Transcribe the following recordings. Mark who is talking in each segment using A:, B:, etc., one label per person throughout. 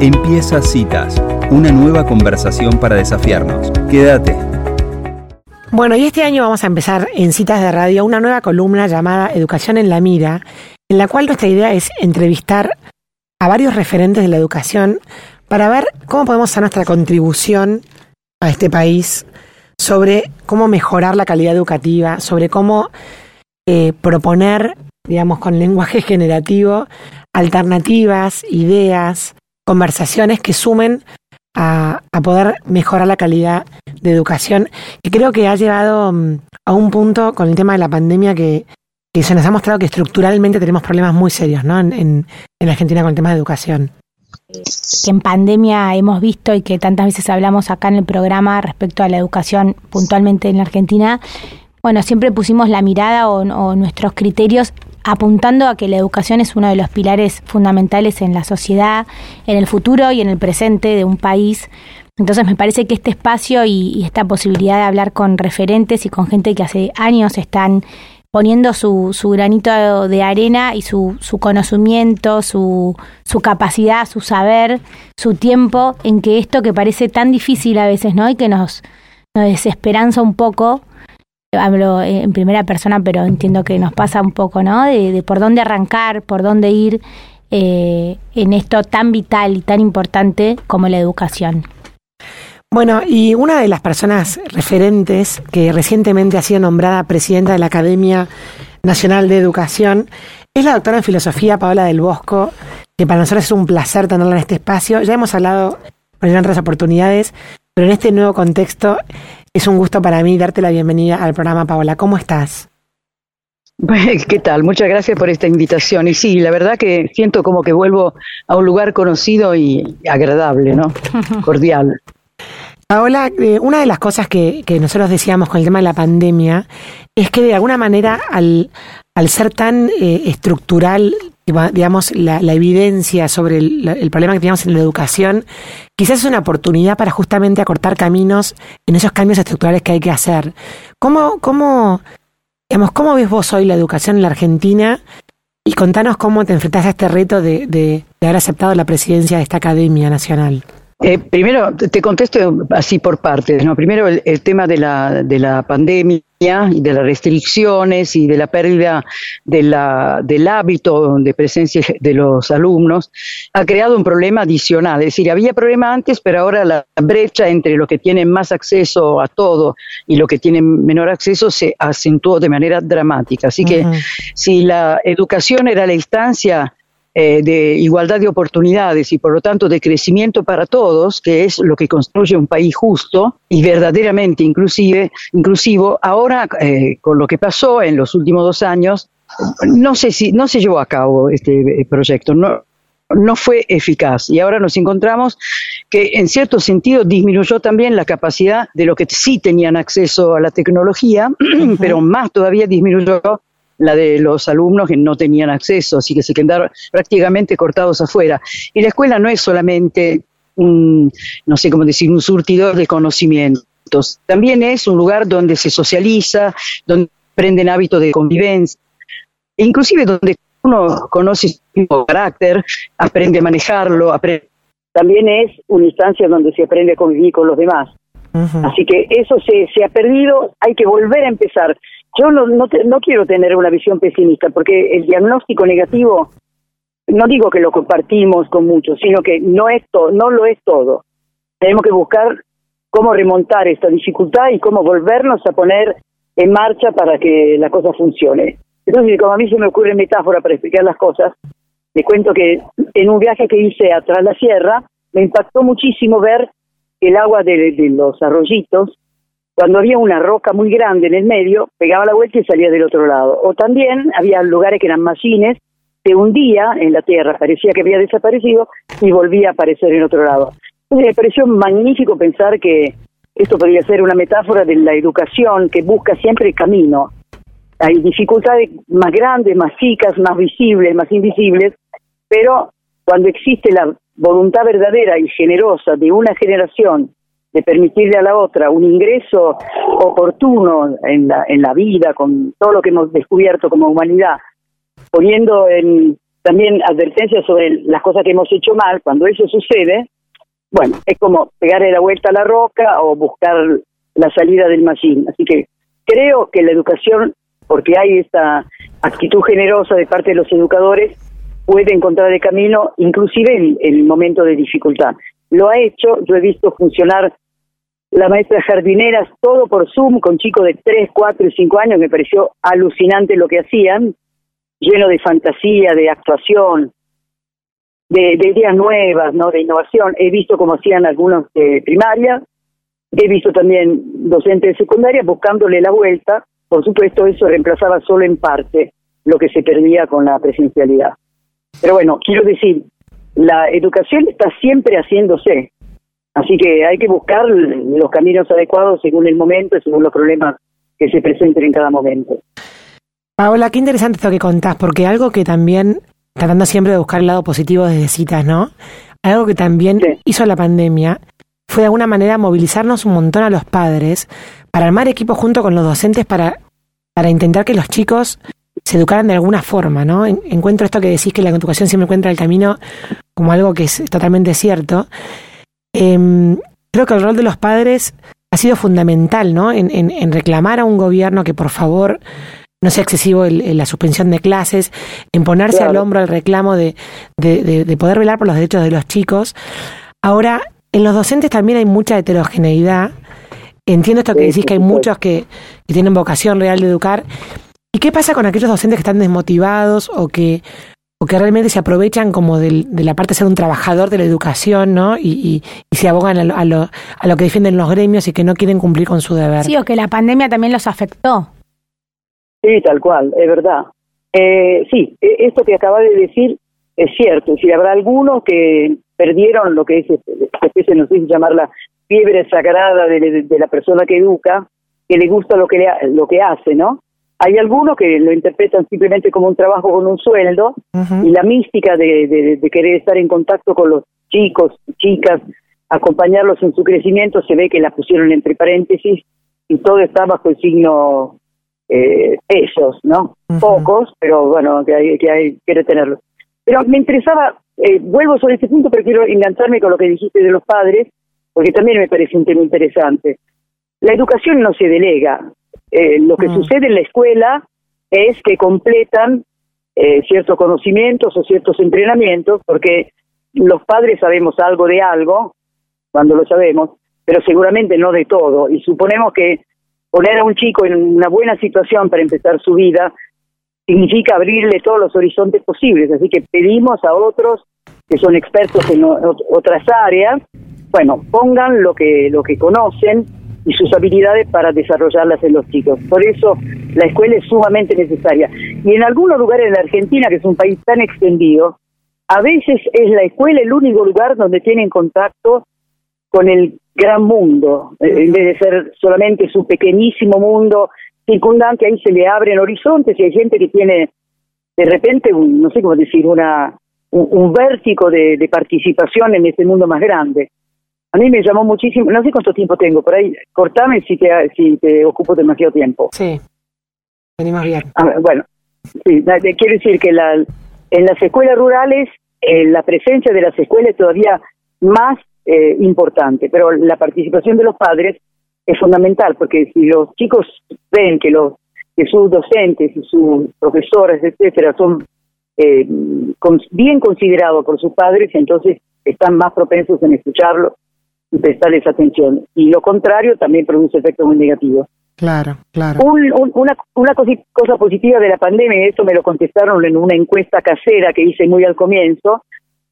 A: Empieza Citas, una nueva conversación para desafiarnos. Quédate.
B: Bueno, y este año vamos a empezar en Citas de Radio una nueva columna llamada Educación en la Mira, en la cual nuestra idea es entrevistar a varios referentes de la educación para ver cómo podemos hacer nuestra contribución a este país sobre cómo mejorar la calidad educativa, sobre cómo eh, proponer, digamos, con lenguaje generativo, alternativas, ideas, conversaciones que sumen a, poder mejorar la calidad de educación, que creo que ha llegado mm, a un punto con el tema de la pandemia que, se nos ha mostrado que estructuralmente tenemos problemas muy serios ¿no? en, en, en Argentina con el tema de educación
C: que en pandemia hemos visto y que tantas veces hablamos acá en el programa respecto a la educación puntualmente en la Argentina, bueno, siempre pusimos la mirada o, nuestros criterios apuntando a que la educación es uno de los pilares fundamentales en la sociedad, en el futuro y en el presente de un país. Entonces me parece que este espacio y esta posibilidad de hablar con referentes y con gente que hace años están poniendo su, su granito de arena y su, su conocimiento, su, su capacidad, su saber, su tiempo en que esto que parece tan difícil a veces, ¿no? Y que nos, nos desesperanza un poco, hablo en primera persona, pero entiendo que nos pasa un poco, ¿no? De, por dónde arrancar, por dónde ir eh, en esto tan vital y tan importante como la educación.
B: Bueno, y una de las personas referentes que recientemente ha sido nombrada presidenta de la Academia Nacional de Educación es la doctora en filosofía Paola del Bosco, que para nosotros es un placer tenerla en este espacio. Ya hemos hablado en otras oportunidades, pero en este nuevo contexto es un gusto para mí darte la bienvenida al programa, Paola. ¿Cómo estás?
D: ¿Qué tal? Muchas gracias por esta invitación. Y sí, la verdad que siento como que vuelvo a un lugar conocido y agradable, ¿no? Cordial.
B: Paola, eh, una de las cosas que, nosotros decíamos con el tema de la pandemia es que de alguna manera al, al ser tan eh, estructural, digamos, la, evidencia sobre el, problema que teníamos en la educación, quizás es una oportunidad para justamente acortar caminos en esos cambios estructurales que hay que hacer. ¿Cómo, cómo, digamos, cómo ves vos hoy la educación en la Argentina? Y contanos cómo te enfrentás a este reto de, haber aceptado la presidencia de esta Academia Nacional.
D: Eh, primero, te contesto así por partes. ¿no? Primero, el, tema de la, de la pandemia y de las restricciones y de la pérdida de la, del hábito de presencia de los alumnos ha creado un problema adicional. Es decir, había problema antes, pero ahora la brecha entre los que tienen más acceso a todo y los que tienen menor acceso se acentuó de manera dramática. Así que si la educación era la instancia eh, de igualdad de oportunidades y por lo tanto de crecimiento para todos, que es lo que construye un país justo y verdaderamente inclusive, inclusivo, ahora eh, con lo que pasó en los últimos dos años, no sé si no se llevó a cabo este eh, proyecto, no, no fue eficaz. Y ahora nos encontramos que en cierto sentido disminuyó también la capacidad de los que sí tenían acceso a la tecnología, pero más todavía disminuyó la de los alumnos que no tenían acceso, así que se quedaron prácticamente cortados afuera. Y la escuela no es solamente un, no sé cómo decir, un surtidor de conocimientos, también es un lugar donde se socializa, donde aprenden hábitos de convivencia, e inclusive donde uno conoce su carácter, aprende a manejarlo, también es una instancia donde se aprende a convivir con los demás. Así que eso se, se ha perdido, hay que volver a empezar. Yo no, no, no quiero tener una visión pesimista, porque el diagnóstico negativo, no digo que lo compartimos con muchos, sino que no, es no lo es todo. Tenemos que buscar cómo remontar esta dificultad y cómo volvernos a poner en marcha para que la cosa funcione. Entonces, como a mí se me ocurre metáfora para explicar las cosas, le cuento que en un viaje que hice atrás la sierra, me impactó muchísimo ver el agua de los arroyitos cuando había una roca muy grande en el medio, pegaba la vuelta y salía del otro lado. O también había lugares que eran machines, se hundía en la tierra, parecía que había desaparecido y volvía a aparecer en otro lado. Entonces me pareció magnífico pensar que esto podría ser una metáfora de la educación que busca siempre el camino. Hay dificultades más grandes, más chicas, más visibles, más invisibles, pero cuando existe la voluntad verdadera y generosa de una generación de permitirle a la otra un ingreso oportuno en la, en la vida, con todo lo que hemos descubierto como humanidad, poniendo en, también advertencias sobre las cosas que hemos hecho mal, cuando eso sucede, bueno, es como pegarle la vuelta a la roca o buscar la salida del machine. Así que creo que la educación, porque hay esta actitud generosa de parte de los educadores, puede encontrar el camino, inclusive en, el momento de dificultad. Lo ha hecho, yo he visto funcionar la maestra jardineras, todo por Zoom, con chicos de 3, 4 y 5 años, me pareció alucinante lo que hacían, lleno de fantasía, de actuación, de, ideas nuevas, no de innovación. He visto cómo hacían algunos de primaria, he visto también docentes de secundaria buscándole la vuelta. Por supuesto, eso reemplazaba solo en parte lo que se perdía con la presencialidad. Pero bueno, quiero decir, la educación está siempre haciéndose. Así que hay que buscar los caminos adecuados según el momento y según los problemas que se presenten en cada momento.
B: Paola, qué interesante esto que contás, porque algo que también, tratando siempre de buscar el lado positivo desde citas, ¿no? Algo que también hizo la pandemia fue de alguna manera movilizarnos un montón a los padres para armar equipos junto con los docentes para, para intentar que los chicos se educaran de alguna forma, ¿no? Encuentro esto que decís que la educación siempre encuentra el camino como algo que es totalmente cierto. Em, creo que el rol de los padres ha sido fundamental, ¿no? En, en reclamar a un gobierno que por favor no sea excesivo la suspensión de clases, en ponerse al hombro el reclamo de, de, poder velar por los derechos de los chicos. Ahora, en los docentes también hay mucha heterogeneidad. Entiendo esto que decís, que hay muchos que, tienen vocación real de educar. ¿Y qué pasa con aquellos docentes que están desmotivados o que, o que realmente se aprovechan como de la parte de ser un trabajador de la educación, ¿no? Y, y, se abogan a lo, a, lo, a lo que defienden los gremios y que no quieren cumplir con su deber.
C: Sí, o que la pandemia también los afectó.
D: Sí, tal cual, es verdad. Eh, sí, e, esto que acaba de decir es cierto. Si habrá algunos que perdieron lo que es, especie, no sé si llamarla fiebre sagrada de, la persona que educa, que le gusta lo que, le, lo que hace, ¿no? Hay algunos que lo interpretan simplemente como un trabajo con un sueldo y la mística de, de, querer estar en contacto con los chicos, chicas, acompañarlos en su crecimiento, se ve que la pusieron entre paréntesis y todo está bajo el signo eh, esos, ¿no? Pocos, pero bueno, que hay que hay quiere tenerlo. Pero me interesaba, eh, vuelvo sobre este punto, pero quiero engancharme con lo que dijiste de los padres, porque también me parece un tema interesante. La educación no se delega. Eh, lo que mm. sucede en la escuela es que completan eh, ciertos conocimientos o ciertos entrenamientos, porque los padres sabemos algo de algo, cuando lo sabemos, pero seguramente no de todo. Y suponemos que poner a un chico en una buena situación para empezar su vida significa abrirle todos los horizontes posibles. Así que pedimos a otros que son expertos en otras áreas, bueno, pongan lo que lo que conocen y sus habilidades para desarrollarlas en los chicos. Por eso la escuela es sumamente necesaria. Y en algunos lugares de la Argentina, que es un país tan extendido, a veces es la escuela el único lugar donde tienen contacto con el gran mundo, eh, en vez de ser solamente su pequeñísimo mundo circundante, ahí se le abren horizontes y hay gente que tiene de repente, un, no sé cómo decir, una un, vértigo de, participación en ese mundo más grande. A mí me llamó muchísimo, no sé cuánto tiempo tengo, por ahí, cortame si te, si te ocupo demasiado tiempo.
B: Sí, venimos bien.
D: bueno, sí, quiero decir que la, en las escuelas rurales eh, la presencia de las escuelas es todavía más eh, importante, pero la participación de los padres es fundamental, porque si los chicos ven que los que sus docentes y sus profesores, etcétera, son eh, bien considerados por sus padres, entonces están más propensos en escucharlo prestarles atención. Y lo contrario también produce efectos muy negativos.
B: Claro, claro.
D: una una cosa positiva de la pandemia, y esto me lo contestaron en una encuesta casera que hice muy al comienzo,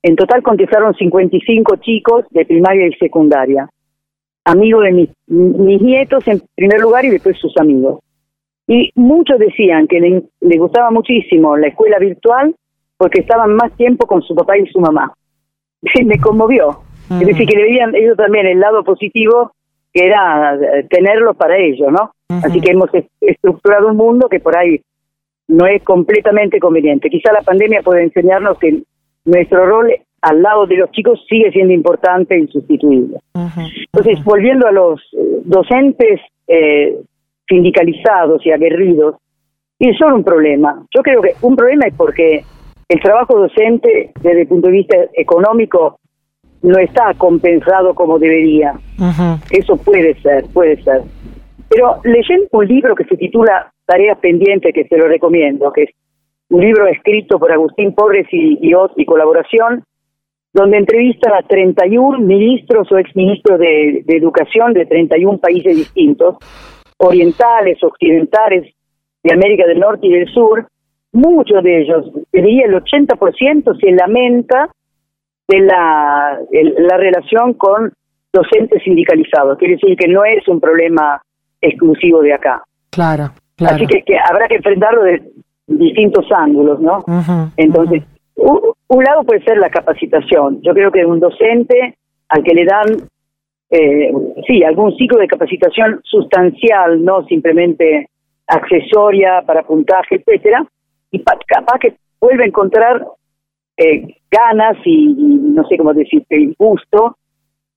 D: en total contestaron 55 chicos de primaria y secundaria, amigos de mis, mis nietos en primer lugar y después sus amigos. Y muchos decían que les le gustaba muchísimo la escuela virtual porque estaban más tiempo con su papá y su mamá. Me conmovió. Es decir, que le veían ellos también el lado positivo que era eh, tenerlo para ellos, ¿no? Así que hemos estructurado un mundo que por ahí no es completamente conveniente. Quizá la pandemia puede enseñarnos que nuestro rol al lado de los chicos sigue siendo importante e insustituible. Entonces, volviendo a los eh, docentes eh, sindicalizados y aguerridos, y son un problema. Yo creo que un problema es porque el trabajo docente desde el punto de vista económico no está compensado como debería. Eso puede ser, puede ser. Pero leyendo un libro que se titula Tareas Pendientes, que se lo recomiendo, que es un libro escrito por Agustín Pobres y, y, y colaboración, donde entrevistan a 31 ministros o exministros de, de educación de 31 países distintos, orientales, occidentales, de América del Norte y del Sur, muchos de ellos, diría el 80%, se lamenta de la, la relación con docentes sindicalizados. Quiere decir que no es un problema exclusivo de acá.
B: Claro, claro.
D: Así que, habrá que enfrentarlo de distintos ángulos, ¿no? Entonces, un, lado puede ser la capacitación. Yo creo que un docente al que le dan, eh, sí, algún ciclo de capacitación sustancial, no simplemente accesoria para puntaje, etcétera, y capaz que vuelve a encontrar eh, ganas y, no sé cómo decirte, gusto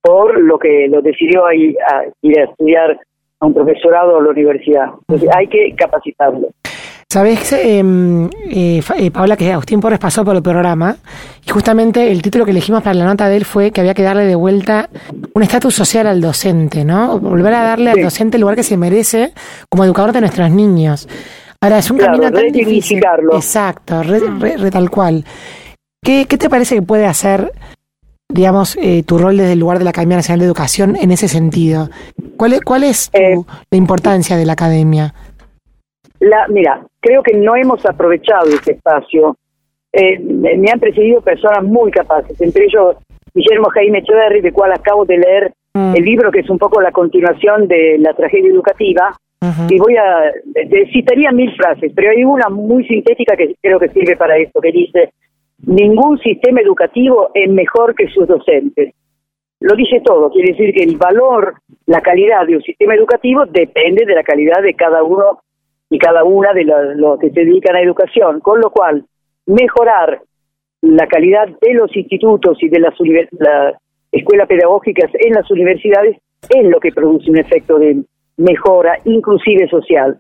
D: por lo que lo decidió ir a, ir a estudiar a un profesorado a la universidad. Entonces hay que capacitarlo.
B: Sabes, em, eh, eh, Paula, que Agustín Porres pasó por el programa y justamente el título que elegimos para la nota de él fue que había que darle de vuelta un estatus social al docente, ¿no? Volver a darle al docente el lugar que se merece como educador de nuestros niños. Ahora, es un camino tan difícil. Exacto, re, tal cual. ¿Qué, ¿Qué te parece que puede hacer digamos, eh, tu rol desde el lugar de la Academia Nacional de Educación en ese sentido? ¿Cuál es, cuál es eh, la importancia de la academia?
D: La, mira, creo que no hemos aprovechado ese espacio. Eh, me han precedido personas muy capaces, entre ellos Guillermo Jaime Echeverri, de cual acabo de leer mm. el libro que es un poco la continuación de la tragedia educativa. Y voy a, citaría mil frases, pero hay una muy sintética que creo que sirve para esto, que dice, ningún sistema educativo es mejor que sus docentes. Lo dice todo, quiere decir que el valor, la calidad de un sistema educativo depende de la calidad de cada uno y cada una de los que se dedican a educación, con lo cual mejorar la calidad de los institutos y de las escuelas pedagógicas en las universidades es lo que produce un efecto de mejora, inclusive social.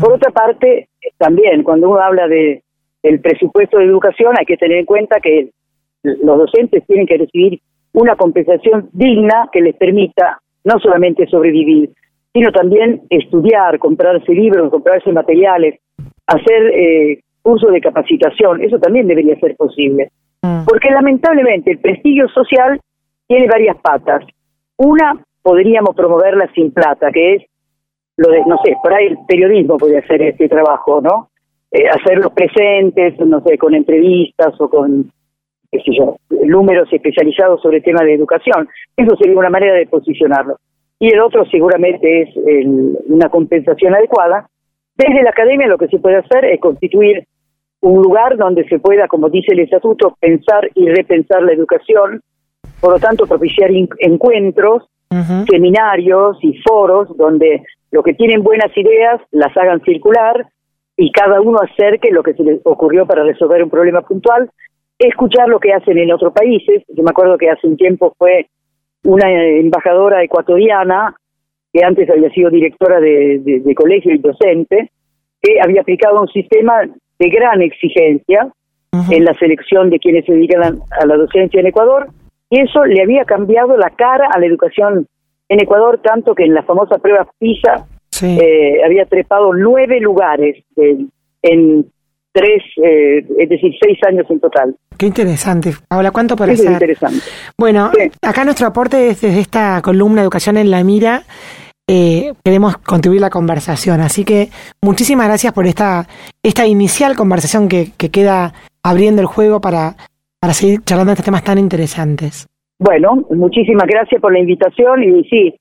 D: Por otra parte, también cuando uno habla de el presupuesto de educación hay que tener en cuenta que los docentes tienen que recibir una compensación digna que les permita no solamente sobrevivir, sino también estudiar, comprarse libros, comprarse materiales, hacer eh, uso de capacitación, eso también debería ser posible. Mm. Porque lamentablemente el prestigio social tiene varias patas. Una podríamos promoverla sin plata, que es lo de, no sé, por ahí el periodismo puede hacer este trabajo, ¿no? Eh, hacerlos presentes, no sé, con entrevistas o con, qué sé yo, números especializados sobre el tema de educación. Eso sería una manera de posicionarlo y el otro seguramente es una compensación adecuada. Desde la academia lo que se puede hacer es constituir un lugar donde se pueda, como dice el estatuto, pensar y repensar la educación, por lo tanto propiciar encuentros, seminarios y foros donde los que tienen buenas ideas las hagan circular y cada uno acerque lo que se le ocurrió para resolver un problema puntual, escuchar lo que hacen en otros países. Yo me acuerdo que hace un tiempo fue una embajadora ecuatoriana que antes había sido directora de, colegio y docente, que había aplicado un sistema de gran exigencia en la selección de quienes se dedican a, la docencia en Ecuador, y eso le había cambiado la cara a la educación en Ecuador, tanto que en la famosa prueba PISA eh, había trepado nueve lugares en tres, eh, es decir, seis años en total.
B: Qué interesante. Ahora, ¿cuánto por hacer?
D: interesante.
B: Bueno, acá nuestro aporte es desde esta columna Educación en la Mira. Eh, queremos contribuir la conversación. Así que muchísimas gracias por esta, esta inicial conversación que, que queda abriendo el juego para, para seguir charlando de estos temas tan interesantes.
D: Bueno, muchísimas gracias por la invitación y sí,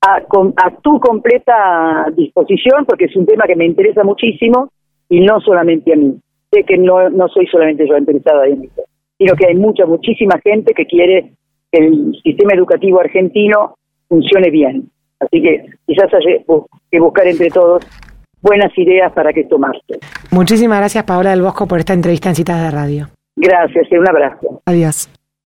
D: a, a tu completa disposición porque es un tema que me interesa muchísimo y no solamente a mí. Sé que no, no soy solamente yo interesada en esto, sino que hay mucha, muchísima gente que quiere que el sistema educativo argentino funcione bien. Así que quizás hay que buscar entre todos buenas ideas para que esto marche.
B: Muchísimas gracias, Paola del Bosco, por esta entrevista en Citas de Radio.
D: Gracias y un abrazo.
B: Adiós.